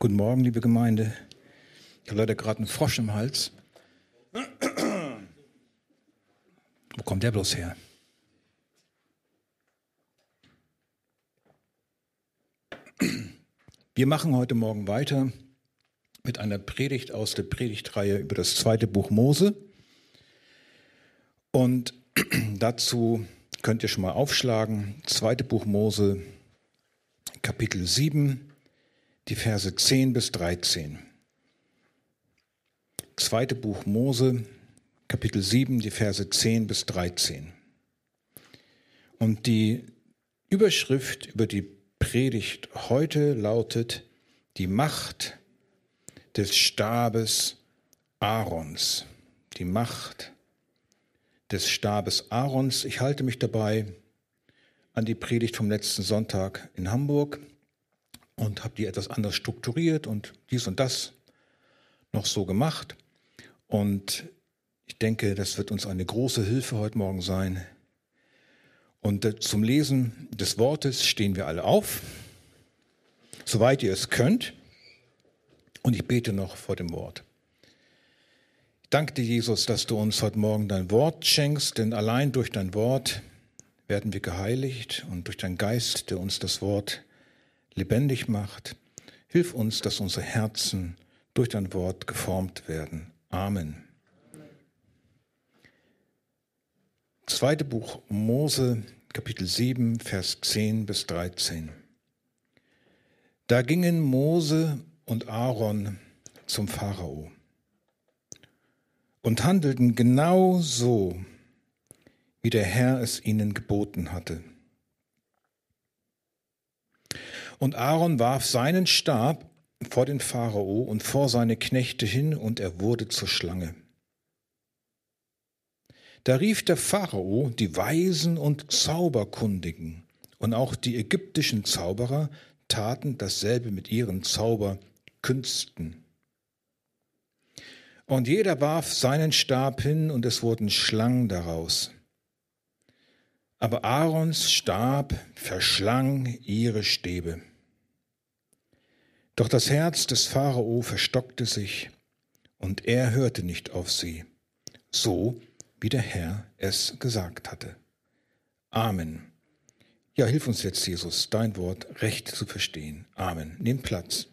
Guten Morgen, liebe Gemeinde. Ich habe leider gerade einen Frosch im Hals. Wo kommt der bloß her? Wir machen heute Morgen weiter mit einer Predigt aus der Predigtreihe über das zweite Buch Mose. Und dazu könnt ihr schon mal aufschlagen. Zweite Buch Mose, Kapitel 7, die Verse 10 bis 13. Zweite Buch Mose, Kapitel 7, die Verse 10 bis 13. Und die Überschrift über die Predigt heute lautet die Macht des Stabes Aarons. Die Macht des Stabes Aarons. Ich halte mich dabei an die Predigt vom letzten Sonntag in Hamburg und habe die etwas anders strukturiert und dies und das noch so gemacht. Und ich denke, das wird uns eine große Hilfe heute Morgen sein. Und äh, zum Lesen des Wortes stehen wir alle auf, soweit ihr es könnt. Und ich bete noch vor dem Wort. Ich danke dir, Jesus, dass du uns heute Morgen dein Wort schenkst, denn allein durch dein Wort werden wir geheiligt und durch deinen Geist, der uns das Wort lebendig macht. Hilf uns, dass unsere Herzen durch dein Wort geformt werden. Amen. Zweite Buch Mose, Kapitel 7, Vers 10 bis 13. Da gingen Mose und Aaron zum Pharao und handelten genau so, wie der Herr es ihnen geboten hatte. Und Aaron warf seinen Stab vor den Pharao und vor seine Knechte hin, und er wurde zur Schlange. Da rief der Pharao die Weisen und Zauberkundigen, und auch die ägyptischen Zauberer taten dasselbe mit ihren Zauberkünsten. Und jeder warf seinen Stab hin, und es wurden Schlangen daraus. Aber Aarons Stab verschlang ihre Stäbe. Doch das Herz des Pharao verstockte sich, und er hörte nicht auf sie, so wie der Herr es gesagt hatte. Amen. Ja, hilf uns jetzt, Jesus, dein Wort recht zu verstehen. Amen. Nimm Platz.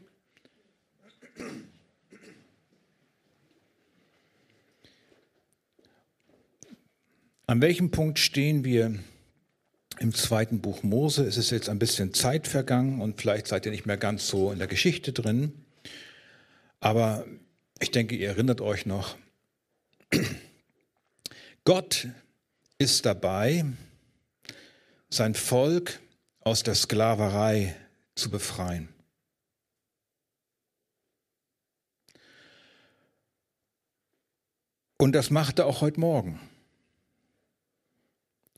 An welchem Punkt stehen wir im zweiten Buch Mose. Es ist jetzt ein bisschen Zeit vergangen und vielleicht seid ihr nicht mehr ganz so in der Geschichte drin. Aber ich denke, ihr erinnert euch noch, Gott ist dabei, sein Volk aus der Sklaverei zu befreien. Und das macht er auch heute Morgen.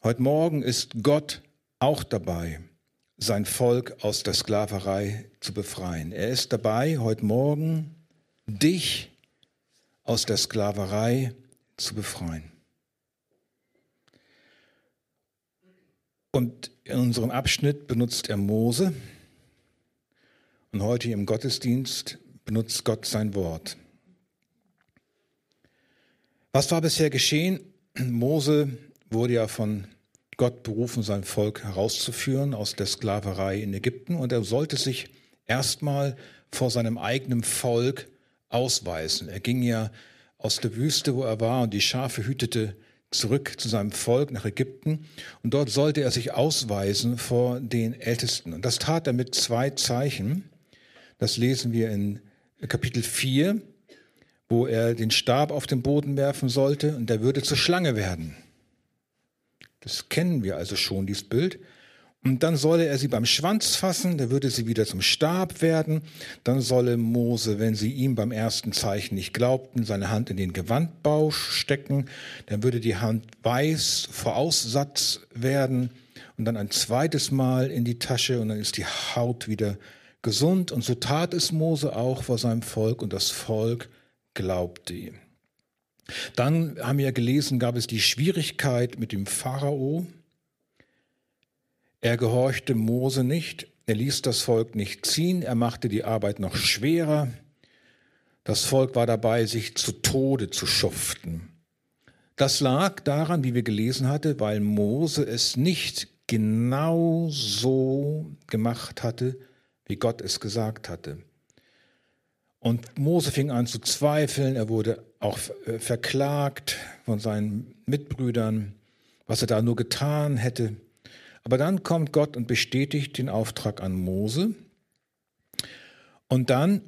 Heute Morgen ist Gott auch dabei, sein Volk aus der Sklaverei zu befreien. Er ist dabei, heute Morgen dich aus der Sklaverei zu befreien. Und in unserem Abschnitt benutzt er Mose und heute im Gottesdienst benutzt Gott sein Wort. Was war bisher geschehen? Mose wurde ja von Gott berufen, sein Volk herauszuführen aus der Sklaverei in Ägypten. Und er sollte sich erstmal vor seinem eigenen Volk ausweisen. Er ging ja aus der Wüste, wo er war, und die Schafe hütete, zurück zu seinem Volk nach Ägypten. Und dort sollte er sich ausweisen vor den Ältesten. Und das tat er mit zwei Zeichen. Das lesen wir in Kapitel 4, wo er den Stab auf den Boden werfen sollte und er würde zur Schlange werden. Das kennen wir also schon, dieses Bild. Und dann solle er sie beim Schwanz fassen, da würde sie wieder zum Stab werden. Dann solle Mose, wenn sie ihm beim ersten Zeichen nicht glaubten, seine Hand in den Gewandbausch stecken. Dann würde die Hand weiß vor Aussatz werden und dann ein zweites Mal in die Tasche und dann ist die Haut wieder gesund. Und so tat es Mose auch vor seinem Volk und das Volk glaubte ihm. Dann haben wir gelesen, gab es die Schwierigkeit mit dem Pharao. Er gehorchte Mose nicht er ließ das Volk nicht ziehen, er machte die Arbeit noch schwerer. Das Volk war dabei, sich zu Tode zu schuften. Das lag daran, wie wir gelesen hatten, weil Mose es nicht genau so gemacht hatte, wie Gott es gesagt hatte. Und Mose fing an zu zweifeln, er wurde auch äh, verklagt von seinen Mitbrüdern, was er da nur getan hätte. Aber dann kommt Gott und bestätigt den Auftrag an Mose. Und dann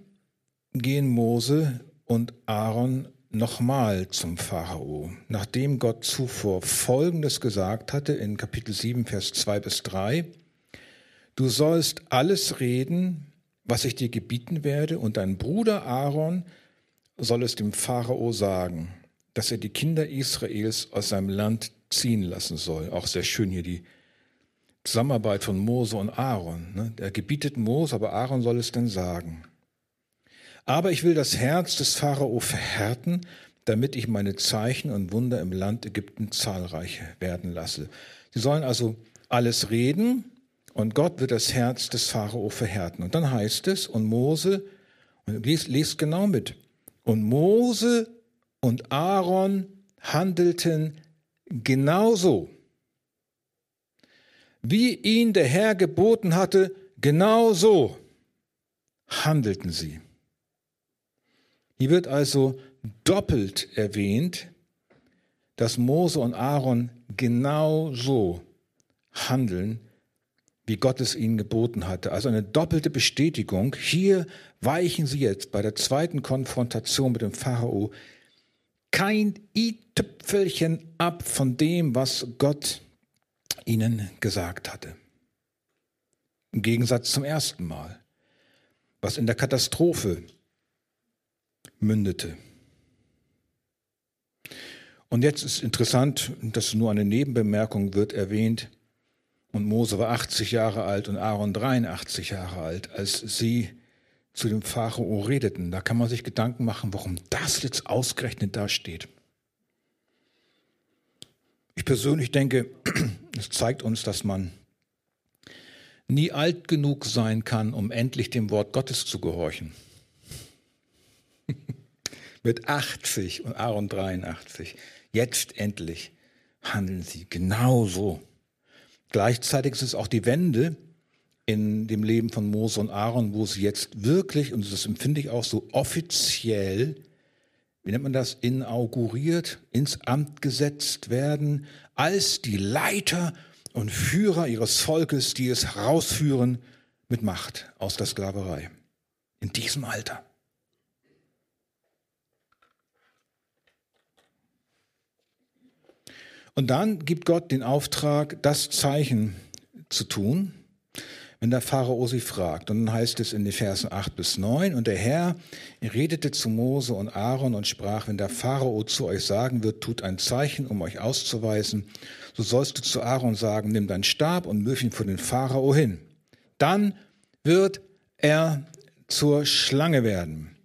gehen Mose und Aaron nochmal zum Pharao, nachdem Gott zuvor Folgendes gesagt hatte in Kapitel 7, Vers 2 bis 3. Du sollst alles reden, was ich dir gebieten werde, und dein Bruder Aaron soll es dem Pharao sagen, dass er die Kinder Israels aus seinem Land ziehen lassen soll. Auch sehr schön hier die Zusammenarbeit von Mose und Aaron. Ne? Er gebietet Mose, aber Aaron soll es dann sagen. Aber ich will das Herz des Pharao verhärten, damit ich meine Zeichen und Wunder im Land Ägypten zahlreich werden lasse. Sie sollen also alles reden und Gott wird das Herz des Pharao verhärten. Und dann heißt es, und Mose, und lest, lest genau mit, und Mose und Aaron handelten genauso, wie ihn der Herr geboten hatte, genauso handelten sie. Hier wird also doppelt erwähnt, dass Mose und Aaron genau so handeln, wie Gott es ihnen geboten hatte. Also eine doppelte Bestätigung. Hier weichen sie jetzt bei der zweiten Konfrontation mit dem Pharao kein i-Tüpfelchen ab von dem, was Gott ihnen gesagt hatte. Im Gegensatz zum ersten Mal, was in der Katastrophe mündete. Und jetzt ist interessant, dass nur eine Nebenbemerkung wird erwähnt, und Mose war 80 Jahre alt und Aaron 83 Jahre alt, als sie zu dem Pharao redeten. Da kann man sich Gedanken machen, warum das jetzt ausgerechnet da steht. Ich persönlich denke, es zeigt uns, dass man nie alt genug sein kann, um endlich dem Wort Gottes zu gehorchen. Mit 80 und Aaron 83. Jetzt endlich handeln sie genauso. Gleichzeitig ist es auch die Wende in dem Leben von Mose und Aaron, wo sie jetzt wirklich, und das empfinde ich auch so offiziell, wie nennt man das, inauguriert, ins Amt gesetzt werden, als die Leiter und Führer ihres Volkes, die es herausführen mit Macht aus der Sklaverei. In diesem Alter. Und dann gibt Gott den Auftrag, das Zeichen zu tun, wenn der Pharao sie fragt. Und dann heißt es in den Versen 8 bis 9, und der Herr redete zu Mose und Aaron und sprach, wenn der Pharao zu euch sagen wird, tut ein Zeichen, um euch auszuweisen, so sollst du zu Aaron sagen, nimm deinen Stab und wirf ihn vor den Pharao hin. Dann wird er zur Schlange werden.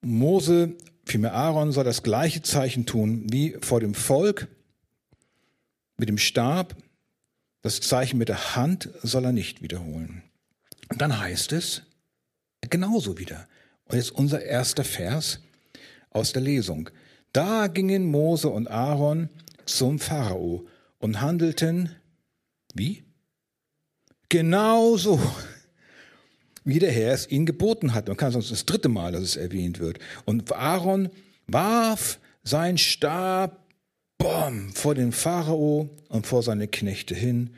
Mose Vielmehr Aaron soll das gleiche Zeichen tun wie vor dem Volk mit dem Stab. Das Zeichen mit der Hand soll er nicht wiederholen. Und dann heißt es genauso wieder. Und jetzt unser erster Vers aus der Lesung. Da gingen Mose und Aaron zum Pharao und handelten wie? Genauso wie der Herr es ihnen geboten hat. Man kann sonst das dritte Mal, dass es erwähnt wird. Und Aaron warf sein Stab bom, vor den Pharao und vor seine Knechte hin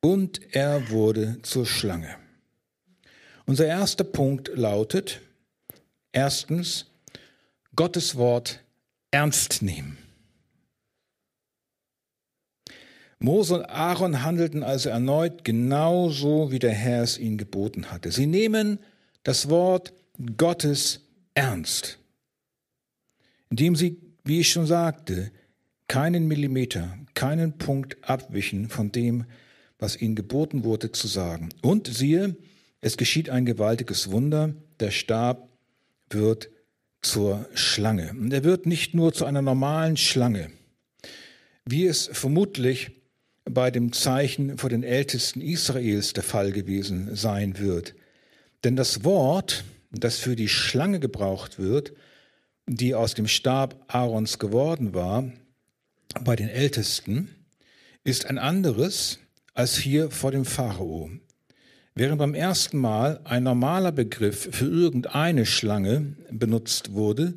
und er wurde zur Schlange. Unser erster Punkt lautet, erstens, Gottes Wort ernst nehmen. Mose und Aaron handelten also erneut genauso, wie der Herr es ihnen geboten hatte. Sie nehmen das Wort Gottes ernst, indem sie, wie ich schon sagte, keinen Millimeter, keinen Punkt abwichen von dem, was ihnen geboten wurde zu sagen. Und siehe, es geschieht ein gewaltiges Wunder, der Stab wird zur Schlange. Und er wird nicht nur zu einer normalen Schlange, wie es vermutlich bei dem Zeichen vor den Ältesten Israels der Fall gewesen sein wird. Denn das Wort, das für die Schlange gebraucht wird, die aus dem Stab Aarons geworden war, bei den Ältesten, ist ein anderes als hier vor dem Pharao. Während beim ersten Mal ein normaler Begriff für irgendeine Schlange benutzt wurde,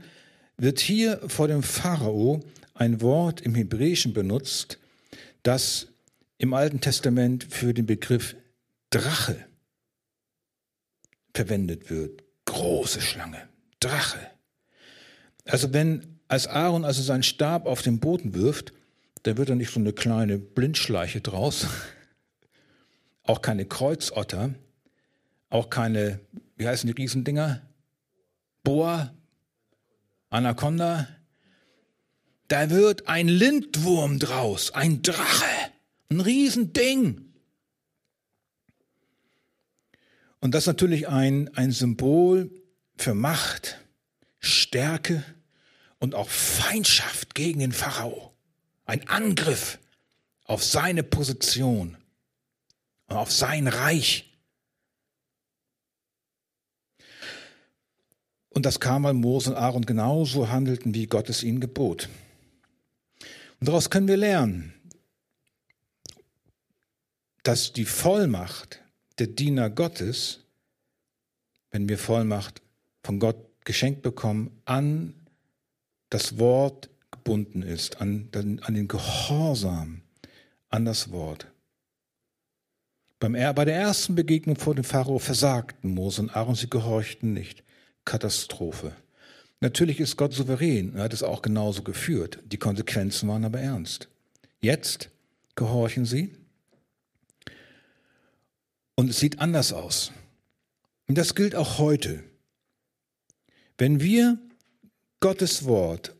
wird hier vor dem Pharao ein Wort im Hebräischen benutzt, das im Alten Testament für den Begriff Drache verwendet wird. Große Schlange, Drache. Also wenn als Aaron also seinen Stab auf den Boden wirft, dann wird da nicht so eine kleine Blindschleiche draus, auch keine Kreuzotter, auch keine, wie heißen die Riesendinger? Boa, Anaconda. Da wird ein Lindwurm draus, ein Drache, ein Riesending. Und das ist natürlich ein, ein Symbol für Macht, Stärke und auch Feindschaft gegen den Pharao. Ein Angriff auf seine Position und auf sein Reich. Und das kam, weil Mose und Aaron genauso handelten, wie Gott es ihnen gebot. Und daraus können wir lernen, dass die Vollmacht der Diener Gottes, wenn wir Vollmacht von Gott geschenkt bekommen, an das Wort gebunden ist, an, an den Gehorsam, an das Wort. Beim, bei der ersten Begegnung vor dem Pharao versagten Mose und Aaron, sie gehorchten nicht. Katastrophe. Natürlich ist Gott souverän, er hat es auch genauso geführt. Die Konsequenzen waren aber ernst. Jetzt gehorchen sie und es sieht anders aus. Und das gilt auch heute. Wenn wir Gottes Wort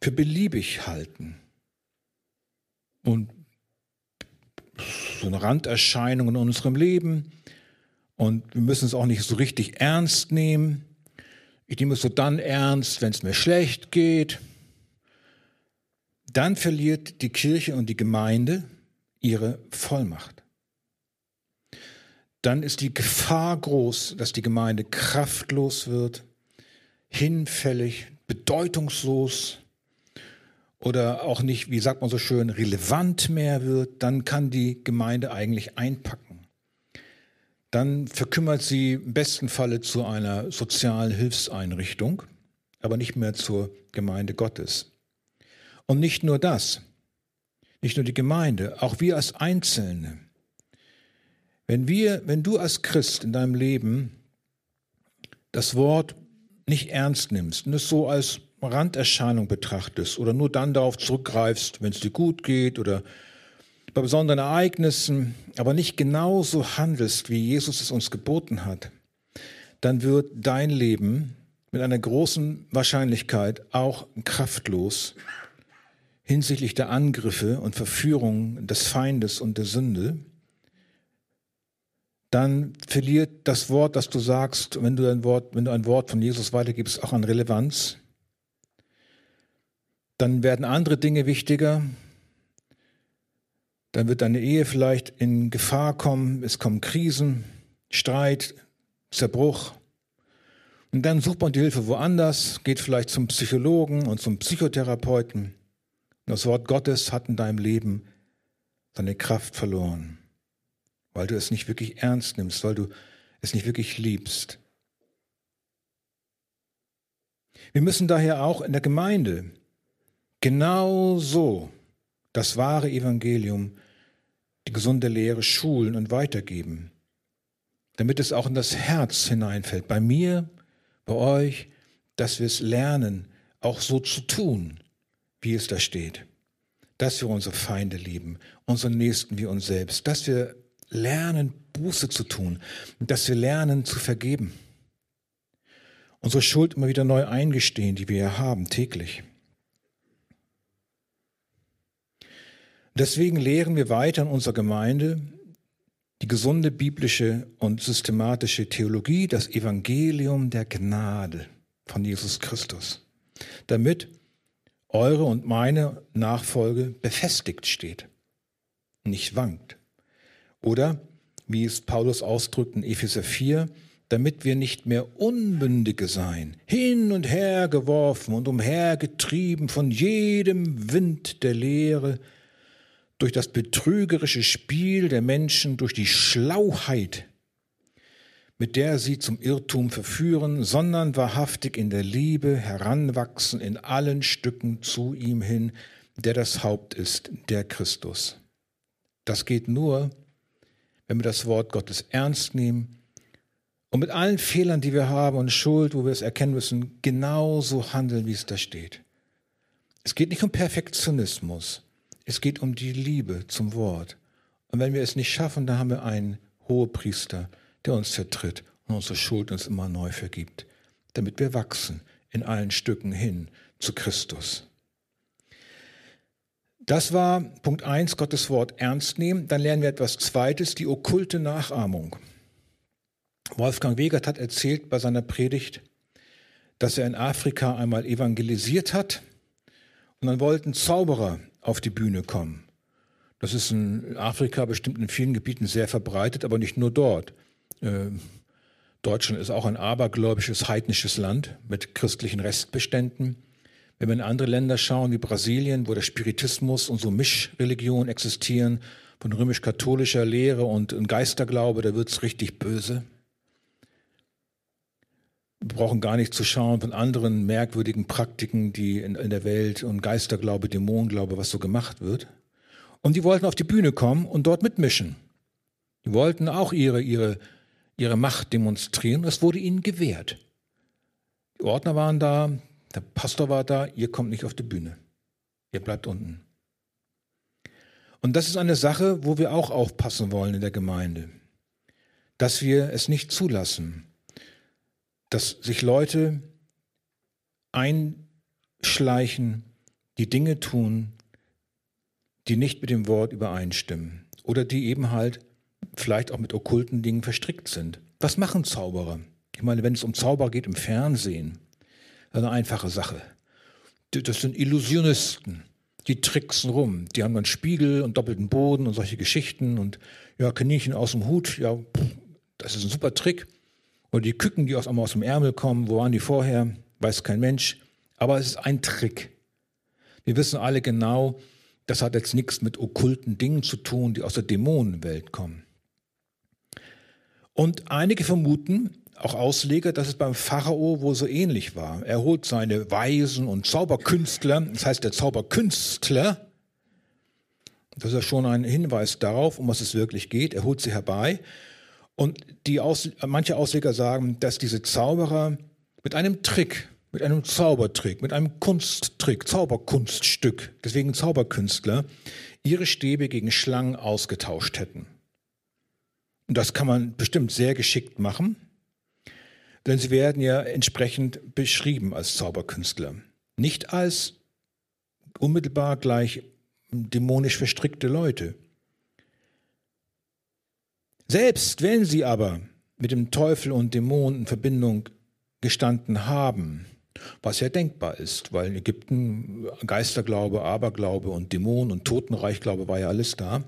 für beliebig halten und so eine Randerscheinung in unserem Leben und wir müssen es auch nicht so richtig ernst nehmen. Ich nehme es so dann ernst, wenn es mir schlecht geht. Dann verliert die Kirche und die Gemeinde ihre Vollmacht dann ist die Gefahr groß, dass die Gemeinde kraftlos wird, hinfällig, bedeutungslos oder auch nicht, wie sagt man so schön, relevant mehr wird, dann kann die Gemeinde eigentlich einpacken. Dann verkümmert sie im besten Falle zu einer sozialen Hilfseinrichtung, aber nicht mehr zur Gemeinde Gottes. Und nicht nur das, nicht nur die Gemeinde, auch wir als Einzelne wenn wir, wenn du als Christ in deinem Leben das Wort nicht ernst nimmst und es so als Randerscheinung betrachtest oder nur dann darauf zurückgreifst, wenn es dir gut geht oder bei besonderen Ereignissen, aber nicht genauso handelst, wie Jesus es uns geboten hat, dann wird dein Leben mit einer großen Wahrscheinlichkeit auch kraftlos hinsichtlich der Angriffe und Verführungen des Feindes und der Sünde dann verliert das Wort, das du sagst, wenn du ein Wort, wenn du ein Wort von Jesus weitergibst, auch an Relevanz. Dann werden andere Dinge wichtiger. Dann wird deine Ehe vielleicht in Gefahr kommen. Es kommen Krisen, Streit, Zerbruch. Und dann sucht man die Hilfe woanders, geht vielleicht zum Psychologen und zum Psychotherapeuten. Das Wort Gottes hat in deinem Leben seine Kraft verloren weil du es nicht wirklich ernst nimmst, weil du es nicht wirklich liebst. Wir müssen daher auch in der Gemeinde genauso das wahre Evangelium, die gesunde Lehre schulen und weitergeben, damit es auch in das Herz hineinfällt, bei mir, bei euch, dass wir es lernen, auch so zu tun, wie es da steht, dass wir unsere Feinde lieben, unseren Nächsten wie uns selbst, dass wir lernen, Buße zu tun, dass wir lernen zu vergeben. Unsere Schuld immer wieder neu eingestehen, die wir ja haben, täglich. Deswegen lehren wir weiter in unserer Gemeinde die gesunde biblische und systematische Theologie, das Evangelium der Gnade von Jesus Christus, damit eure und meine Nachfolge befestigt steht nicht wankt. Oder, wie es Paulus ausdrückt in Epheser 4, damit wir nicht mehr Unbündige sein, hin und her geworfen und umhergetrieben von jedem Wind der Lehre, durch das betrügerische Spiel der Menschen, durch die Schlauheit, mit der sie zum Irrtum verführen, sondern wahrhaftig in der Liebe heranwachsen in allen Stücken zu ihm hin, der das Haupt ist, der Christus. Das geht nur, wenn wir das Wort Gottes ernst nehmen und mit allen Fehlern, die wir haben und Schuld, wo wir es erkennen müssen, genauso handeln, wie es da steht. Es geht nicht um Perfektionismus. Es geht um die Liebe zum Wort. Und wenn wir es nicht schaffen, dann haben wir einen Hohepriester, der uns vertritt und unsere Schuld uns immer neu vergibt, damit wir wachsen in allen Stücken hin zu Christus. Das war Punkt 1, Gottes Wort ernst nehmen. Dann lernen wir etwas Zweites, die okkulte Nachahmung. Wolfgang Wegert hat erzählt bei seiner Predigt, dass er in Afrika einmal evangelisiert hat und dann wollten Zauberer auf die Bühne kommen. Das ist in Afrika bestimmt in vielen Gebieten sehr verbreitet, aber nicht nur dort. Äh, Deutschland ist auch ein abergläubisches, heidnisches Land mit christlichen Restbeständen. Wenn wir in andere Länder schauen, wie Brasilien, wo der Spiritismus und so Mischreligionen existieren, von römisch-katholischer Lehre und Geisterglaube, da wird es richtig böse. Wir brauchen gar nicht zu schauen von anderen merkwürdigen Praktiken, die in, in der Welt und Geisterglaube, Dämonenglaube, was so gemacht wird. Und die wollten auf die Bühne kommen und dort mitmischen. Die wollten auch ihre, ihre, ihre Macht demonstrieren. Das wurde ihnen gewährt. Die Ordner waren da, der Pastor war da, ihr kommt nicht auf die Bühne. Ihr bleibt unten. Und das ist eine Sache, wo wir auch aufpassen wollen in der Gemeinde, dass wir es nicht zulassen, dass sich Leute einschleichen, die Dinge tun, die nicht mit dem Wort übereinstimmen oder die eben halt vielleicht auch mit okkulten Dingen verstrickt sind. Was machen Zauberer? Ich meine, wenn es um Zauber geht im Fernsehen, eine einfache Sache. Das sind Illusionisten. Die tricksen rum. Die haben dann Spiegel und doppelten Boden und solche Geschichten und ja, Kaninchen aus dem Hut. Ja, das ist ein super Trick. Oder die Küken, die aus, aus dem Ärmel kommen, wo waren die vorher? Weiß kein Mensch. Aber es ist ein Trick. Wir wissen alle genau, das hat jetzt nichts mit okkulten Dingen zu tun, die aus der Dämonenwelt kommen. Und einige vermuten, auch Ausleger, dass es beim Pharao wohl so ähnlich war. Er holt seine Weisen und Zauberkünstler, das heißt der Zauberkünstler, das ist ja schon ein Hinweis darauf, um was es wirklich geht. Er holt sie herbei und die Aus, manche Ausleger sagen, dass diese Zauberer mit einem Trick, mit einem Zaubertrick, mit einem Kunsttrick, Zauberkunststück, deswegen Zauberkünstler, ihre Stäbe gegen Schlangen ausgetauscht hätten. Und das kann man bestimmt sehr geschickt machen, denn sie werden ja entsprechend beschrieben als Zauberkünstler. Nicht als unmittelbar gleich dämonisch verstrickte Leute. Selbst wenn sie aber mit dem Teufel und Dämonen in Verbindung gestanden haben, was ja denkbar ist, weil in Ägypten Geisterglaube, Aberglaube und Dämonen und Totenreichglaube war ja alles da.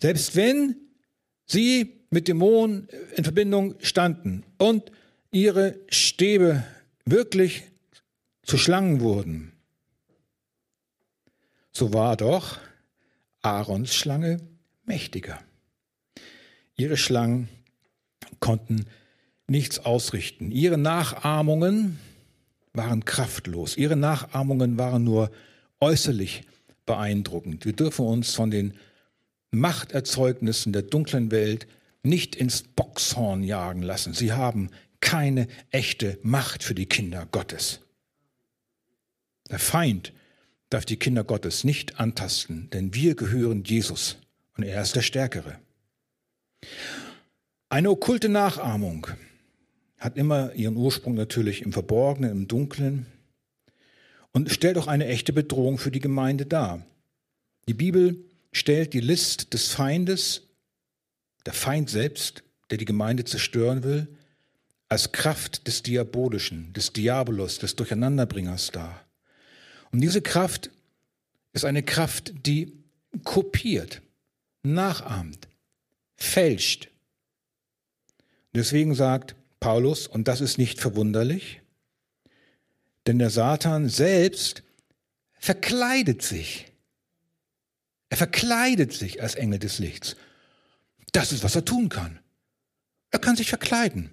Selbst wenn sie mit Dämonen in Verbindung standen und ihre Stäbe wirklich zu Schlangen wurden, so war doch Aarons Schlange mächtiger. Ihre Schlangen konnten nichts ausrichten. Ihre Nachahmungen waren kraftlos. Ihre Nachahmungen waren nur äußerlich beeindruckend. Wir dürfen uns von den Machterzeugnissen der dunklen Welt nicht ins Boxhorn jagen lassen. Sie haben keine echte Macht für die Kinder Gottes. Der Feind darf die Kinder Gottes nicht antasten, denn wir gehören Jesus und er ist der Stärkere. Eine okkulte Nachahmung hat immer ihren Ursprung natürlich im Verborgenen, im Dunklen und stellt auch eine echte Bedrohung für die Gemeinde dar. Die Bibel stellt die List des Feindes, der Feind selbst, der die Gemeinde zerstören will, als Kraft des Diabolischen, des Diabolos, des Durcheinanderbringers dar. Und diese Kraft ist eine Kraft, die kopiert, nachahmt, fälscht. Deswegen sagt Paulus, und das ist nicht verwunderlich, denn der Satan selbst verkleidet sich. Er verkleidet sich als Engel des Lichts. Das ist, was er tun kann. Er kann sich verkleiden.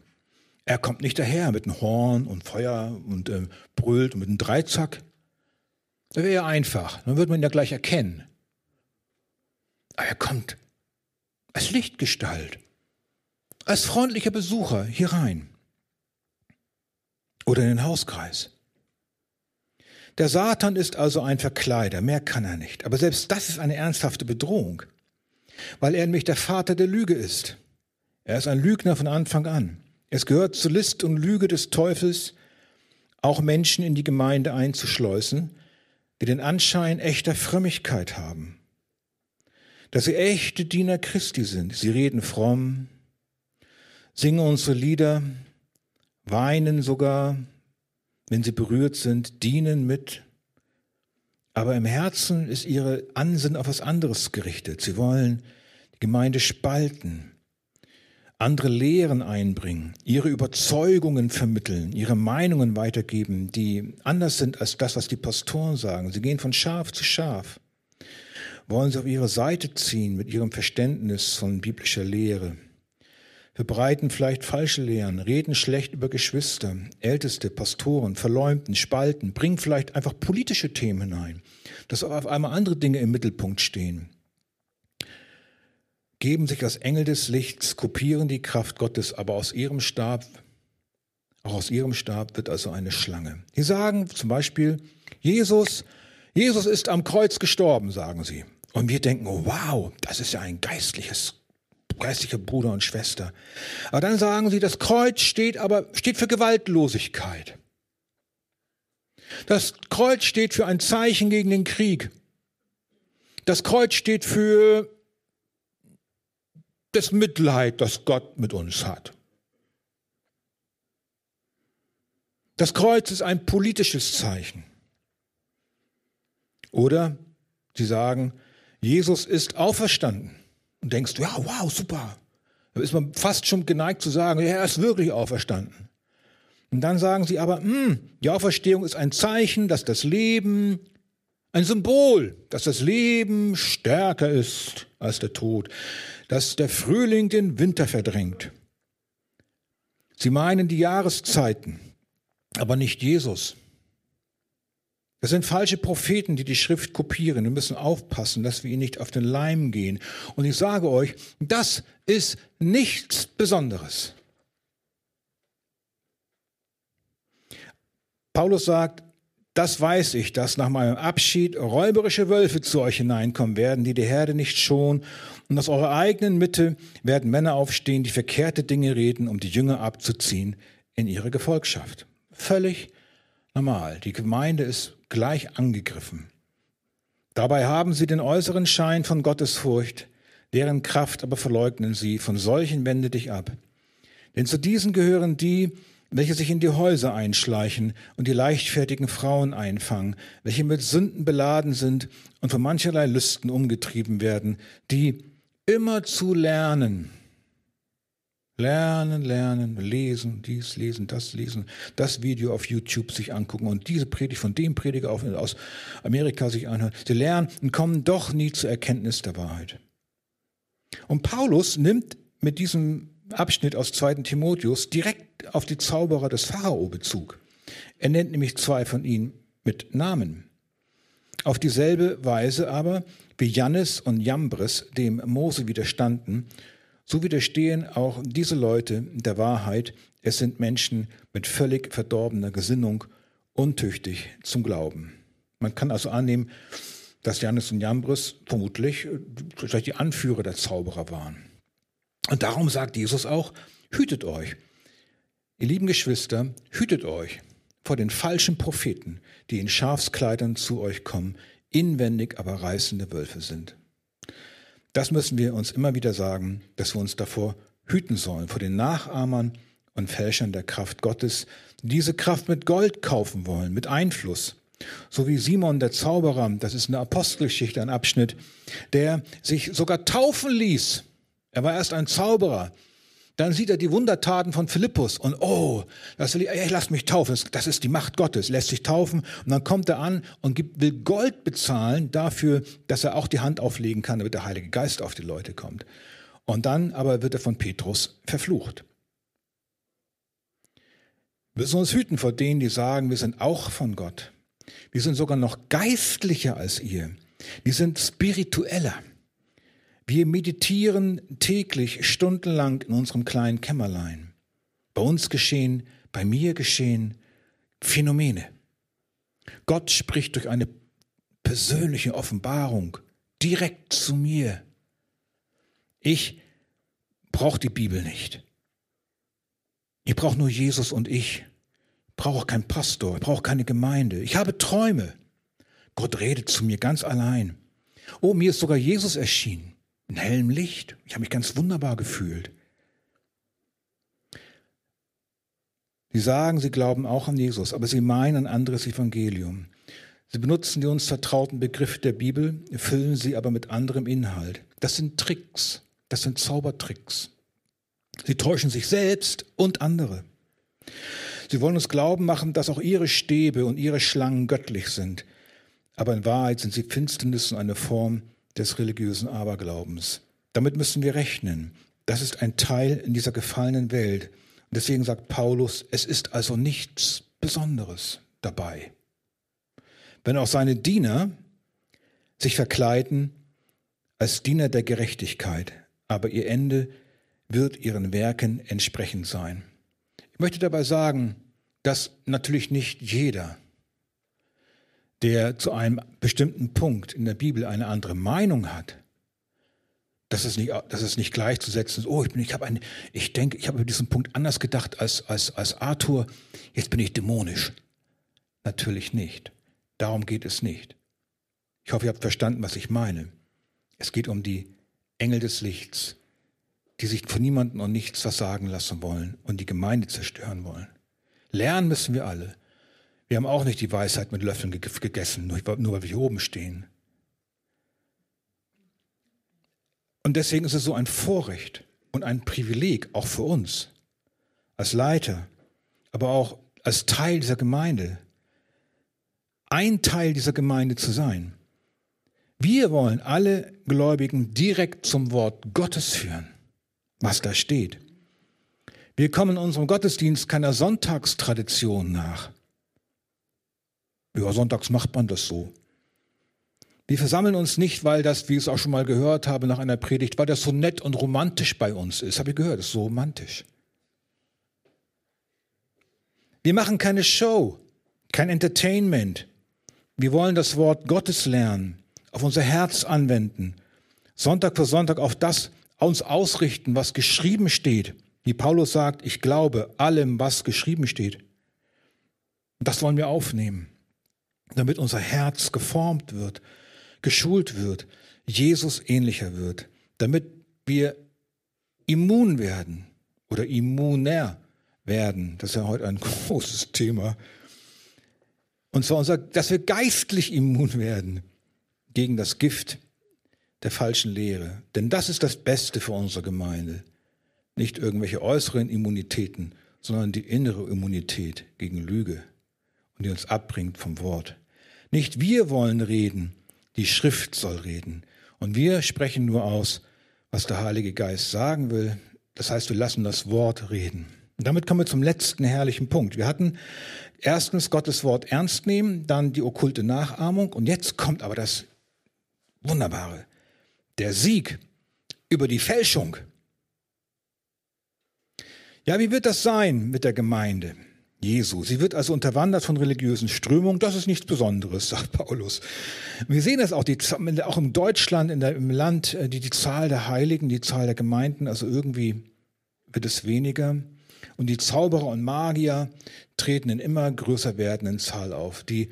Er kommt nicht daher mit einem Horn und Feuer und äh, brüllt und mit einem Dreizack. Das wäre ja einfach. Dann würde man ihn ja gleich erkennen. Aber er kommt als Lichtgestalt, als freundlicher Besucher hier rein oder in den Hauskreis. Der Satan ist also ein Verkleider, mehr kann er nicht. Aber selbst das ist eine ernsthafte Bedrohung, weil er nämlich der Vater der Lüge ist. Er ist ein Lügner von Anfang an. Es gehört zur List und Lüge des Teufels, auch Menschen in die Gemeinde einzuschleusen, die den Anschein echter Frömmigkeit haben. Dass sie echte Diener Christi sind. Sie reden fromm, singen unsere Lieder, weinen sogar, wenn sie berührt sind, dienen mit. Aber im Herzen ist ihre Ansinnen auf was anderes gerichtet. Sie wollen die Gemeinde spalten, andere Lehren einbringen, ihre Überzeugungen vermitteln, ihre Meinungen weitergeben, die anders sind als das, was die Pastoren sagen. Sie gehen von Schaf zu Schaf, wollen sie auf ihre Seite ziehen mit ihrem Verständnis von biblischer Lehre verbreiten vielleicht falsche Lehren, reden schlecht über Geschwister, Älteste, Pastoren, verleumden, spalten, bringen vielleicht einfach politische Themen hinein, dass auf einmal andere Dinge im Mittelpunkt stehen. Geben sich als Engel des Lichts, kopieren die Kraft Gottes, aber aus ihrem Stab, auch aus ihrem Stab wird also eine Schlange. Die sagen zum Beispiel, Jesus, Jesus ist am Kreuz gestorben, sagen sie. Und wir denken, oh, wow, das ist ja ein geistliches geistliche Bruder und Schwester. Aber dann sagen sie, das Kreuz steht aber, steht für Gewaltlosigkeit. Das Kreuz steht für ein Zeichen gegen den Krieg. Das Kreuz steht für das Mitleid, das Gott mit uns hat. Das Kreuz ist ein politisches Zeichen. Oder sie sagen, Jesus ist auferstanden und denkst, ja, wow, super. Da ist man fast schon geneigt zu sagen, ja, er ist wirklich auferstanden. Und dann sagen sie aber, hm, die Auferstehung ist ein Zeichen, dass das Leben, ein Symbol, dass das Leben stärker ist als der Tod, dass der Frühling den Winter verdrängt. Sie meinen die Jahreszeiten, aber nicht Jesus. Das sind falsche Propheten, die die Schrift kopieren. Wir müssen aufpassen, dass wir ihnen nicht auf den Leim gehen. Und ich sage euch, das ist nichts Besonderes. Paulus sagt, das weiß ich, dass nach meinem Abschied räuberische Wölfe zu euch hineinkommen werden, die die Herde nicht schonen. Und aus eurer eigenen Mitte werden Männer aufstehen, die verkehrte Dinge reden, um die Jünger abzuziehen in ihre Gefolgschaft. Völlig normal. Die Gemeinde ist gleich angegriffen. Dabei haben sie den äußeren Schein von Gottesfurcht, deren Kraft aber verleugnen sie, von solchen wende dich ab. Denn zu diesen gehören die, welche sich in die Häuser einschleichen und die leichtfertigen Frauen einfangen, welche mit Sünden beladen sind und von mancherlei Lüsten umgetrieben werden, die immer zu lernen, Lernen, lernen, lesen, dies lesen, das lesen, das Video auf YouTube sich angucken und diese Predigt von dem Prediger aus Amerika sich anhören. Sie lernen und kommen doch nie zur Erkenntnis der Wahrheit. Und Paulus nimmt mit diesem Abschnitt aus 2. Timotheus direkt auf die Zauberer des Pharao Bezug. Er nennt nämlich zwei von ihnen mit Namen. Auf dieselbe Weise aber, wie Jannes und Jambres dem Mose widerstanden so widerstehen auch diese Leute der Wahrheit. Es sind Menschen mit völlig verdorbener Gesinnung, untüchtig zum Glauben. Man kann also annehmen, dass Janus und Jambres vermutlich äh, vielleicht die Anführer der Zauberer waren. Und darum sagt Jesus auch, hütet euch. Ihr lieben Geschwister, hütet euch vor den falschen Propheten, die in Schafskleidern zu euch kommen, inwendig aber reißende Wölfe sind. Das müssen wir uns immer wieder sagen, dass wir uns davor hüten sollen, vor den Nachahmern und Fälschern der Kraft Gottes, die diese Kraft mit Gold kaufen wollen, mit Einfluss, So wie Simon der Zauberer, das ist eine Apostelgeschichte, ein Abschnitt, der sich sogar taufen ließ. Er war erst ein Zauberer. Dann sieht er die Wundertaten von Philippus und oh, das will ich, ey, lass mich taufen, das ist die Macht Gottes, lässt sich taufen und dann kommt er an und gibt, will Gold bezahlen dafür, dass er auch die Hand auflegen kann, damit der Heilige Geist auf die Leute kommt. Und dann aber wird er von Petrus verflucht. Wir müssen uns hüten vor denen, die sagen, wir sind auch von Gott. Wir sind sogar noch geistlicher als ihr. Wir sind spiritueller. Wir meditieren täglich stundenlang in unserem kleinen Kämmerlein. Bei uns geschehen, bei mir geschehen Phänomene. Gott spricht durch eine persönliche Offenbarung direkt zu mir. Ich brauche die Bibel nicht. Ich brauche nur Jesus und ich. Ich brauche auch keinen Pastor, ich brauche keine Gemeinde. Ich habe Träume. Gott redet zu mir ganz allein. Oh, mir ist sogar Jesus erschienen in hellem Licht. Ich habe mich ganz wunderbar gefühlt. Sie sagen, sie glauben auch an Jesus, aber sie meinen ein anderes Evangelium. Sie benutzen die uns vertrauten Begriffe der Bibel, füllen sie aber mit anderem Inhalt. Das sind Tricks, das sind Zaubertricks. Sie täuschen sich selbst und andere. Sie wollen uns glauben machen, dass auch ihre Stäbe und ihre Schlangen göttlich sind. Aber in Wahrheit sind sie Finsternis und eine Form des religiösen Aberglaubens. Damit müssen wir rechnen. Das ist ein Teil in dieser gefallenen Welt. Und deswegen sagt Paulus, es ist also nichts Besonderes dabei. Wenn auch seine Diener sich verkleiden als Diener der Gerechtigkeit, aber ihr Ende wird ihren Werken entsprechend sein. Ich möchte dabei sagen, dass natürlich nicht jeder der zu einem bestimmten Punkt in der Bibel eine andere Meinung hat, das ist nicht, das ist nicht gleichzusetzen. Oh, ich, ich, ich denke, ich habe über diesen Punkt anders gedacht als, als, als Arthur. Jetzt bin ich dämonisch. Natürlich nicht. Darum geht es nicht. Ich hoffe, ihr habt verstanden, was ich meine. Es geht um die Engel des Lichts, die sich von niemandem und nichts was sagen lassen wollen und die Gemeinde zerstören wollen. Lernen müssen wir alle. Wir haben auch nicht die Weisheit mit Löffeln gegessen, nur weil wir hier oben stehen. Und deswegen ist es so ein Vorrecht und ein Privileg, auch für uns, als Leiter, aber auch als Teil dieser Gemeinde, ein Teil dieser Gemeinde zu sein. Wir wollen alle Gläubigen direkt zum Wort Gottes führen, was da steht. Wir kommen unserem Gottesdienst keiner Sonntagstradition nach. Ja, sonntags macht man das so. Wir versammeln uns nicht, weil das, wie ich es auch schon mal gehört habe nach einer Predigt, weil das so nett und romantisch bei uns ist. Habe ich gehört, das ist so romantisch. Wir machen keine Show, kein Entertainment. Wir wollen das Wort Gottes lernen, auf unser Herz anwenden, Sonntag für Sonntag auf das uns ausrichten, was geschrieben steht. Wie Paulus sagt, ich glaube allem, was geschrieben steht. Das wollen wir aufnehmen damit unser Herz geformt wird, geschult wird, Jesus ähnlicher wird, damit wir immun werden oder immuner werden. Das ist ja heute ein großes Thema. Und zwar, unser, dass wir geistlich immun werden gegen das Gift der falschen Lehre. Denn das ist das Beste für unsere Gemeinde. Nicht irgendwelche äußeren Immunitäten, sondern die innere Immunität gegen Lüge und die uns abbringt vom Wort. Nicht wir wollen reden, die Schrift soll reden. Und wir sprechen nur aus, was der Heilige Geist sagen will. Das heißt, wir lassen das Wort reden. Und damit kommen wir zum letzten herrlichen Punkt. Wir hatten erstens Gottes Wort ernst nehmen, dann die okkulte Nachahmung und jetzt kommt aber das Wunderbare. Der Sieg über die Fälschung. Ja, wie wird das sein mit der Gemeinde? Jesu. Sie wird also unterwandert von religiösen Strömungen. Das ist nichts Besonderes, sagt Paulus. Wir sehen das auch, die, auch in Deutschland, in der, im Land, äh, die, die Zahl der Heiligen, die Zahl der Gemeinden, also irgendwie wird es weniger. Und die Zauberer und Magier treten in immer größer werdenden Zahl auf. Die,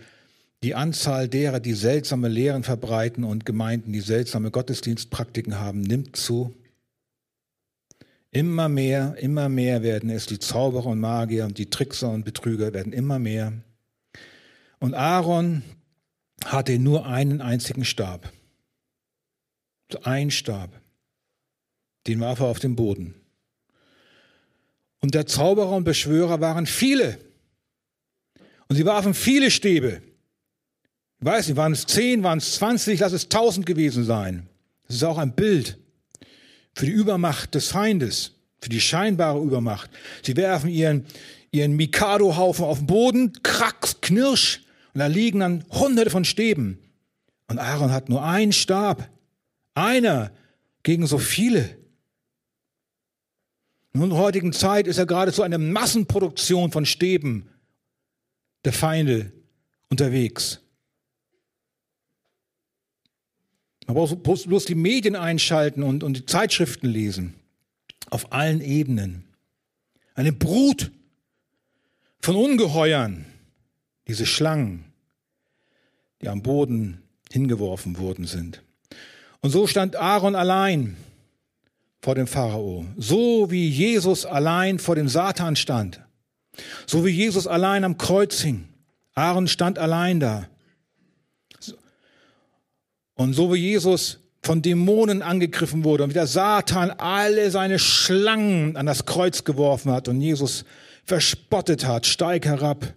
die Anzahl derer, die seltsame Lehren verbreiten und Gemeinden, die seltsame Gottesdienstpraktiken haben, nimmt zu. Immer mehr, immer mehr werden es, die Zauberer und Magier und die Trickser und Betrüger werden immer mehr. Und Aaron hatte nur einen einzigen Stab. So ein Stab. Den warf er auf den Boden. Und der Zauberer und Beschwörer waren viele. Und sie warfen viele Stäbe. Ich weiß nicht, waren es zehn, waren es zwanzig, lass es tausend gewesen sein. Das ist auch ein Bild für die Übermacht des Feindes, für die scheinbare Übermacht. Sie werfen ihren, ihren Mikado-Haufen auf den Boden, krack, knirsch, und da liegen dann hunderte von Stäben. Und Aaron hat nur einen Stab. Einer gegen so viele. In unserer heutigen Zeit ist ja geradezu eine Massenproduktion von Stäben der Feinde unterwegs. Man braucht bloß die Medien einschalten und, und die Zeitschriften lesen. Auf allen Ebenen. Eine Brut von Ungeheuern, diese Schlangen, die am Boden hingeworfen worden sind. Und so stand Aaron allein vor dem Pharao, so wie Jesus allein vor dem Satan stand, so wie Jesus allein am Kreuz hing. Aaron stand allein da. Und so wie Jesus von Dämonen angegriffen wurde und wie der Satan alle seine Schlangen an das Kreuz geworfen hat und Jesus verspottet hat, steig herab.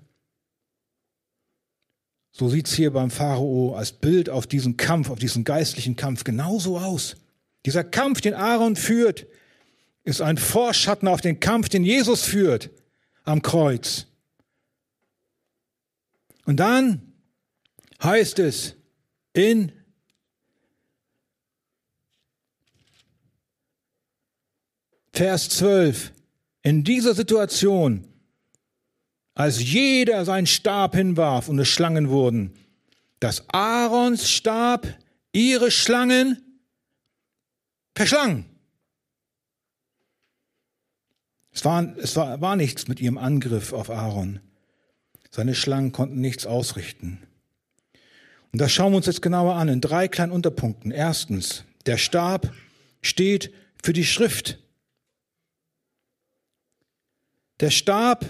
So sieht's hier beim Pharao als Bild auf diesen Kampf, auf diesen geistlichen Kampf genauso aus. Dieser Kampf, den Aaron führt, ist ein Vorschatten auf den Kampf, den Jesus führt am Kreuz. Und dann heißt es in Vers 12, in dieser Situation, als jeder seinen Stab hinwarf und es Schlangen wurden, dass Aarons Stab ihre Schlangen verschlang. Es war, es war, war nichts mit ihrem Angriff auf Aaron. Seine Schlangen konnten nichts ausrichten. Und das schauen wir uns jetzt genauer an in drei kleinen Unterpunkten. Erstens, der Stab steht für die Schrift. Der Stab,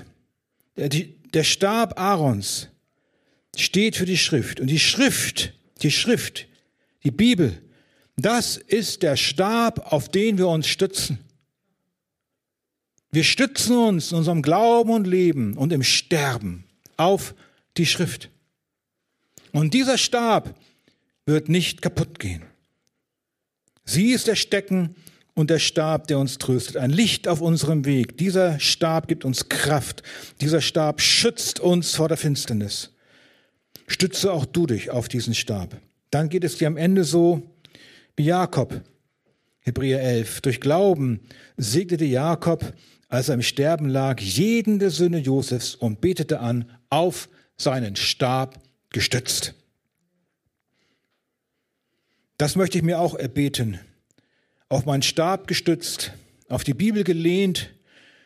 der, der Stab Aarons steht für die Schrift. Und die Schrift, die Schrift, die Bibel, das ist der Stab, auf den wir uns stützen. Wir stützen uns in unserem Glauben und Leben und im Sterben auf die Schrift. Und dieser Stab wird nicht kaputt gehen. Sie ist der Stecken und der Stab, der uns tröstet, ein Licht auf unserem Weg. Dieser Stab gibt uns Kraft. Dieser Stab schützt uns vor der Finsternis. Stütze auch du dich auf diesen Stab. Dann geht es dir am Ende so wie Jakob. Hebräer 11. Durch Glauben segnete Jakob, als er im Sterben lag, jeden der Söhne Josefs und betete an, auf seinen Stab gestützt. Das möchte ich mir auch erbeten auf meinen Stab gestützt, auf die Bibel gelehnt,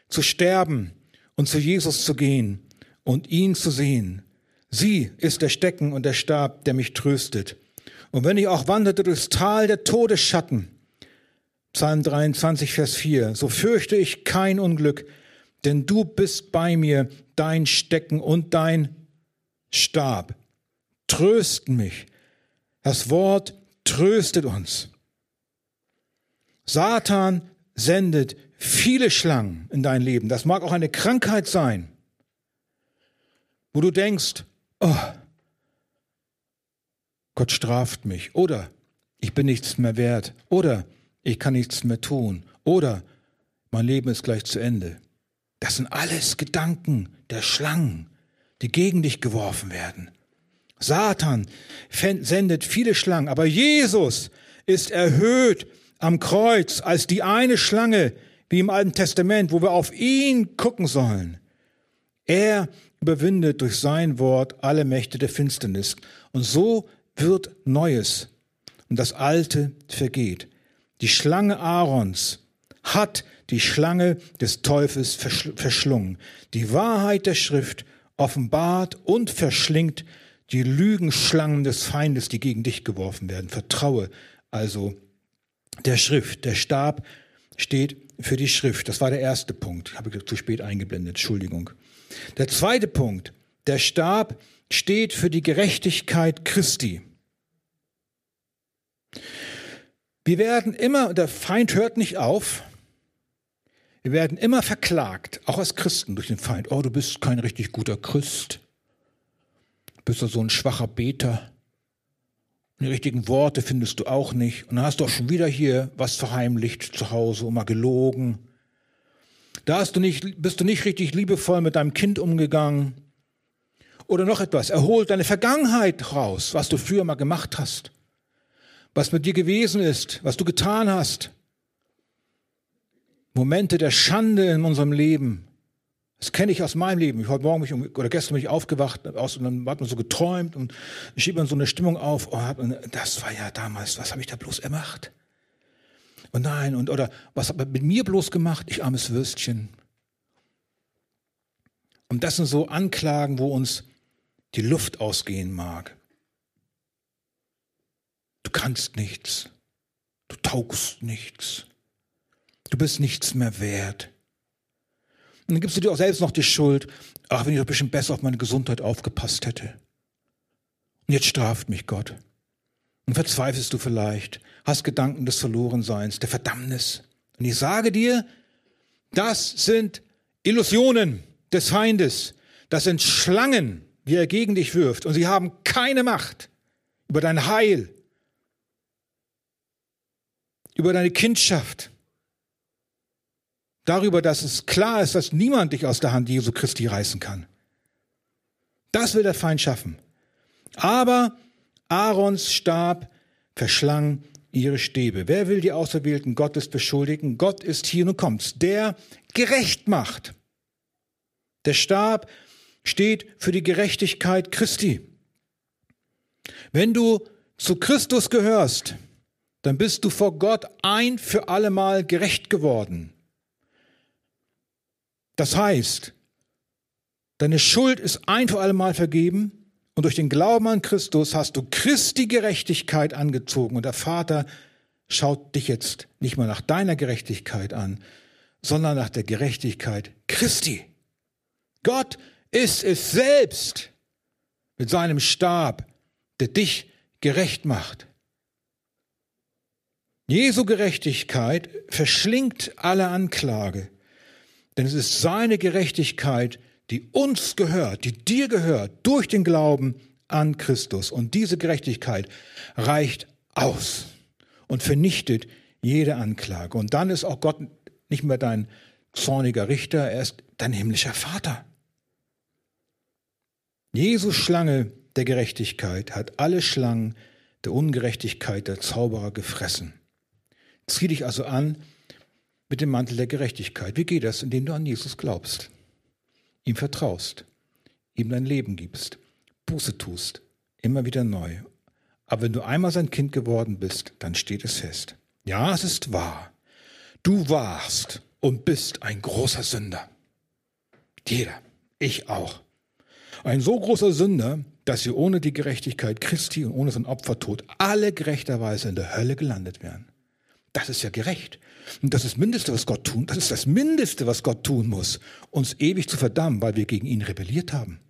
zu sterben und zu Jesus zu gehen und ihn zu sehen. Sie ist der Stecken und der Stab, der mich tröstet. Und wenn ich auch wanderte durchs Tal der Todesschatten, Psalm 23, Vers 4, so fürchte ich kein Unglück, denn du bist bei mir, dein Stecken und dein Stab trösten mich. Das Wort tröstet uns. Satan sendet viele Schlangen in dein Leben. Das mag auch eine Krankheit sein, wo du denkst, oh, Gott straft mich oder ich bin nichts mehr wert oder ich kann nichts mehr tun oder mein Leben ist gleich zu Ende. Das sind alles Gedanken der Schlangen, die gegen dich geworfen werden. Satan sendet viele Schlangen, aber Jesus ist erhöht am Kreuz als die eine Schlange, wie im Alten Testament, wo wir auf ihn gucken sollen. Er überwindet durch sein Wort alle Mächte der Finsternis. Und so wird Neues. Und das Alte vergeht. Die Schlange Aarons hat die Schlange des Teufels verschlungen. Die Wahrheit der Schrift offenbart und verschlingt die Lügenschlangen des Feindes, die gegen dich geworfen werden. Vertraue also der Schrift. Der Stab steht für die Schrift. Das war der erste Punkt. Habe ich zu spät eingeblendet. Entschuldigung. Der zweite Punkt. der Stab steht für die Gerechtigkeit Christi. Wir werden immer, der Feind hört nicht auf, wir werden immer verklagt, auch als Christen durch den Feind. Oh, du bist kein richtig guter Christ. Bist du so ein schwacher Beter. Die richtigen Worte findest du auch nicht. Und dann hast du auch schon wieder hier was verheimlicht zu Hause und mal gelogen. Da du nicht, bist du nicht richtig liebevoll mit deinem Kind umgegangen. Oder noch etwas, erhol deine Vergangenheit raus, was du früher mal gemacht hast. Was mit dir gewesen ist, was du getan hast. Momente der Schande in unserem Leben. Das kenne ich aus meinem Leben. Ich heute Morgen mich oder gestern bin ich aufgewacht aus, und dann hat man so geträumt und schiebt man so eine Stimmung auf. Oh, das war ja damals, was habe ich da bloß gemacht? Und nein, und oder was hat man mit mir bloß gemacht? Ich armes Würstchen. Und das sind so Anklagen, wo uns die Luft ausgehen mag. Du kannst nichts. Du taugst nichts. Du bist nichts mehr wert. Und dann gibst du dir auch selbst noch die Schuld. Ach, wenn ich ein bisschen besser auf meine Gesundheit aufgepasst hätte. Und jetzt straft mich Gott. Und verzweifelst du vielleicht, hast Gedanken des Verlorenseins, der Verdammnis. Und ich sage dir, das sind Illusionen des Feindes. Das sind Schlangen, die er gegen dich wirft. Und sie haben keine Macht über dein Heil, über deine Kindschaft, darüber, dass es klar ist, dass niemand dich aus der Hand Jesu Christi reißen kann. Das will der Feind schaffen. Aber Aarons Stab verschlang ihre Stäbe. Wer will die Auserwählten Gottes beschuldigen? Gott ist hier, nun kommt's, der gerecht macht. Der Stab steht für die Gerechtigkeit Christi. Wenn du zu Christus gehörst, dann bist du vor Gott ein für allemal gerecht geworden. Das heißt, deine Schuld ist ein für alle Mal vergeben und durch den Glauben an Christus hast du Christi Gerechtigkeit angezogen und der Vater schaut dich jetzt nicht mal nach deiner Gerechtigkeit an, sondern nach der Gerechtigkeit Christi. Gott ist es selbst mit seinem Stab, der dich gerecht macht. Jesu Gerechtigkeit verschlingt alle Anklage. Denn es ist seine Gerechtigkeit, die uns gehört, die dir gehört, durch den Glauben an Christus. Und diese Gerechtigkeit reicht aus und vernichtet jede Anklage. Und dann ist auch Gott nicht mehr dein zorniger Richter, er ist dein himmlischer Vater. Jesus Schlange der Gerechtigkeit hat alle Schlangen der Ungerechtigkeit der Zauberer gefressen. Zieh dich also an mit dem Mantel der Gerechtigkeit. Wie geht das? Indem du an Jesus glaubst, ihm vertraust, ihm dein Leben gibst, Buße tust, immer wieder neu. Aber wenn du einmal sein Kind geworden bist, dann steht es fest. Ja, es ist wahr. Du warst und bist ein großer Sünder. Jeder, ich auch. Ein so großer Sünder, dass wir ohne die Gerechtigkeit Christi und ohne sein Opfertod alle gerechterweise in der Hölle gelandet wären. Das ist ja gerecht. Und das ist das Mindeste, was Gott tun. Das ist das Mindeste, was Gott tun muss, uns ewig zu verdammen, weil wir gegen ihn rebelliert haben.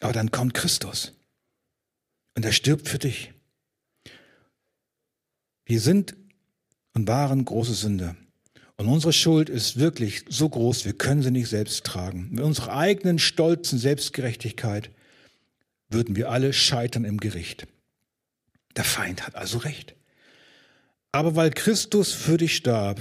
Aber dann kommt Christus und er stirbt für dich. Wir sind und waren große Sünder. Und unsere Schuld ist wirklich so groß, wir können sie nicht selbst tragen. Mit unserer eigenen stolzen Selbstgerechtigkeit würden wir alle scheitern im Gericht. Der Feind hat also recht. Aber weil Christus für dich starb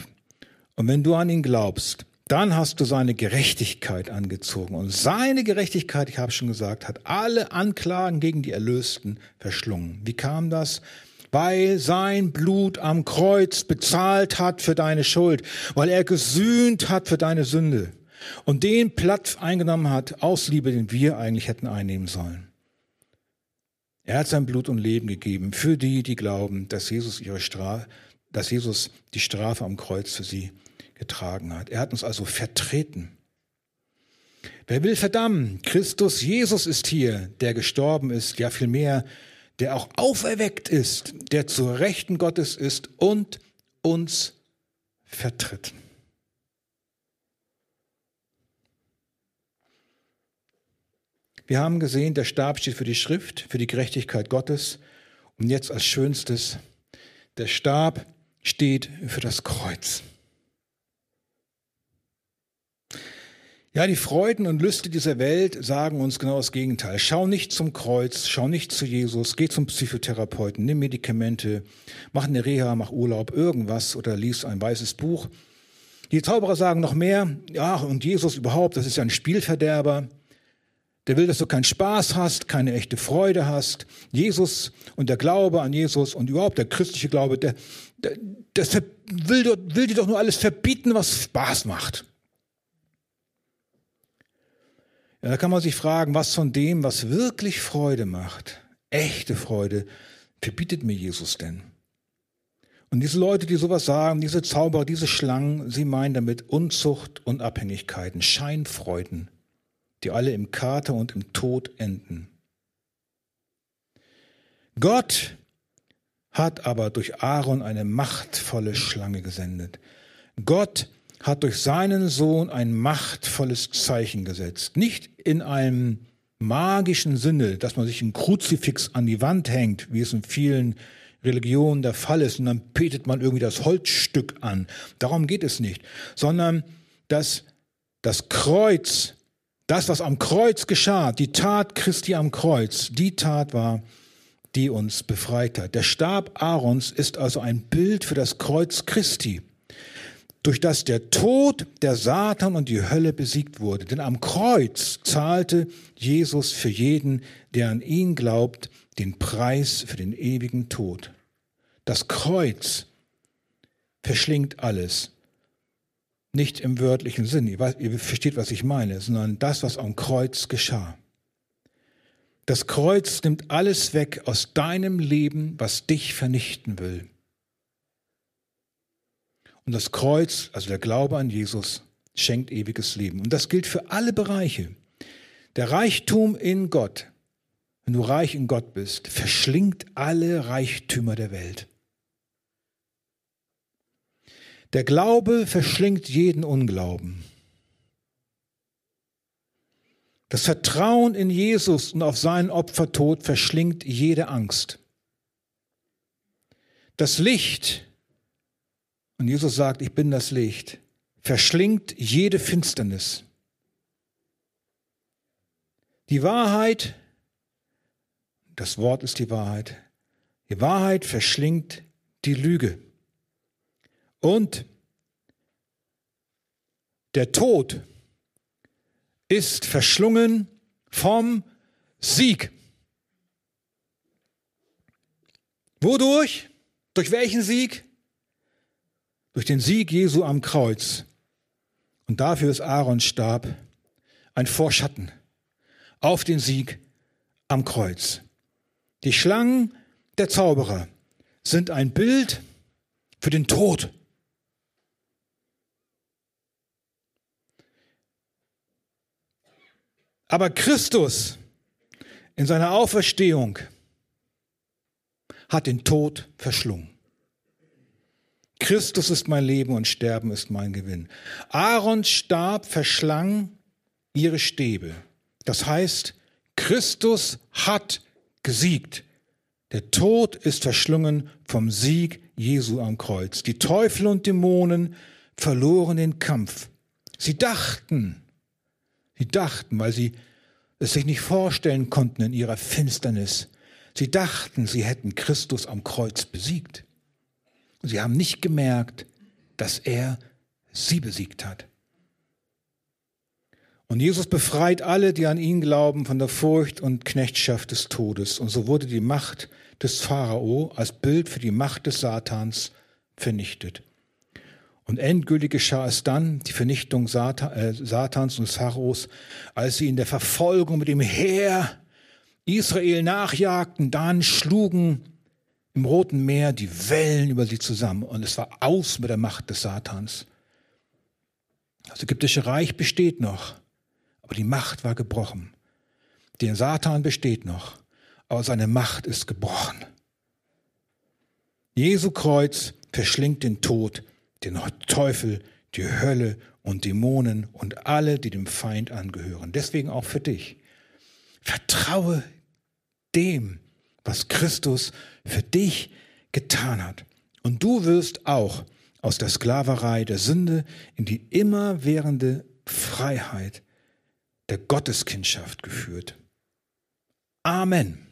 und wenn du an ihn glaubst, dann hast du seine Gerechtigkeit angezogen. Und seine Gerechtigkeit, ich habe schon gesagt, hat alle Anklagen gegen die Erlösten verschlungen. Wie kam das? Weil sein Blut am Kreuz bezahlt hat für deine Schuld, weil er gesühnt hat für deine Sünde und den Platz eingenommen hat aus Liebe, den wir eigentlich hätten einnehmen sollen. Er hat sein Blut und Leben gegeben für die, die glauben, dass Jesus ihre Strafe, dass Jesus die Strafe am Kreuz für sie getragen hat. Er hat uns also vertreten. Wer will verdammen? Christus Jesus ist hier, der gestorben ist, ja vielmehr, der auch auferweckt ist, der zur Rechten Gottes ist und uns vertritt. Wir haben gesehen, der Stab steht für die Schrift, für die Gerechtigkeit Gottes. Und jetzt als schönstes, der Stab steht für das Kreuz. Ja, die Freuden und Lüste dieser Welt sagen uns genau das Gegenteil. Schau nicht zum Kreuz, schau nicht zu Jesus, geh zum Psychotherapeuten, nimm Medikamente, mach eine Reha, mach Urlaub, irgendwas oder lies ein weißes Buch. Die Zauberer sagen noch mehr, ja, und Jesus überhaupt, das ist ja ein Spielverderber. Der will, dass du keinen Spaß hast, keine echte Freude hast. Jesus und der Glaube an Jesus und überhaupt der christliche Glaube, der, der, der will, will dir doch nur alles verbieten, was Spaß macht. Ja, da kann man sich fragen, was von dem, was wirklich Freude macht, echte Freude, verbietet mir Jesus denn? Und diese Leute, die sowas sagen, diese Zauberer, diese Schlangen, sie meinen damit Unzucht und Abhängigkeiten, Scheinfreuden, die alle im Kater und im Tod enden. Gott hat aber durch Aaron eine machtvolle Schlange gesendet. Gott hat durch seinen Sohn ein machtvolles Zeichen gesetzt. Nicht in einem magischen Sinne, dass man sich ein Kruzifix an die Wand hängt, wie es in vielen Religionen der Fall ist, und dann betet man irgendwie das Holzstück an. Darum geht es nicht, sondern dass das Kreuz, das, was am Kreuz geschah, die Tat Christi am Kreuz, die Tat war, die uns befreit hat. Der Stab Aarons ist also ein Bild für das Kreuz Christi durch das der Tod, der Satan und die Hölle besiegt wurde. Denn am Kreuz zahlte Jesus für jeden, der an ihn glaubt, den Preis für den ewigen Tod. Das Kreuz verschlingt alles. Nicht im wörtlichen Sinn, ihr, ihr versteht, was ich meine, sondern das, was am Kreuz geschah. Das Kreuz nimmt alles weg aus deinem Leben, was dich vernichten will. Und das Kreuz, also der Glaube an Jesus, schenkt ewiges Leben. Und das gilt für alle Bereiche. Der Reichtum in Gott, wenn du reich in Gott bist, verschlingt alle Reichtümer der Welt. Der Glaube verschlingt jeden Unglauben. Das Vertrauen in Jesus und auf seinen Opfertod verschlingt jede Angst. Das Licht und Jesus sagt, ich bin das Licht, verschlingt jede Finsternis. Die Wahrheit, das Wort ist die Wahrheit, die Wahrheit verschlingt die Lüge. Und der Tod ist verschlungen vom Sieg. Wodurch? Durch welchen Sieg? durch den Sieg Jesu am Kreuz. Und dafür ist Aarons Stab ein Vorschatten auf den Sieg am Kreuz. Die Schlangen der Zauberer sind ein Bild für den Tod. Aber Christus in seiner Auferstehung hat den Tod verschlungen. Christus ist mein Leben und Sterben ist mein Gewinn. Aarons Stab verschlang ihre Stäbe. Das heißt, Christus hat gesiegt. Der Tod ist verschlungen vom Sieg Jesu am Kreuz. Die Teufel und Dämonen verloren den Kampf. Sie dachten, sie dachten, weil sie es sich nicht vorstellen konnten in ihrer Finsternis, sie dachten, sie hätten Christus am Kreuz besiegt. Sie haben nicht gemerkt, dass er sie besiegt hat. Und Jesus befreit alle, die an ihn glauben, von der Furcht und Knechtschaft des Todes. Und so wurde die Macht des Pharao als Bild für die Macht des Satans vernichtet. Und endgültig geschah es dann, die Vernichtung äh, Satans und des Pharaos, als sie in der Verfolgung mit dem Heer Israel nachjagten, dann schlugen im Roten Meer die Wellen über sie zusammen und es war aus mit der Macht des Satans. Das ägyptische Reich besteht noch, aber die Macht war gebrochen. Der Satan besteht noch, aber seine Macht ist gebrochen. Jesu Kreuz verschlingt den Tod, den Teufel, die Hölle und Dämonen und alle, die dem Feind angehören. Deswegen auch für dich. Vertraue dem, was Christus für dich getan hat. Und du wirst auch aus der Sklaverei der Sünde in die immerwährende Freiheit der Gotteskindschaft geführt. Amen.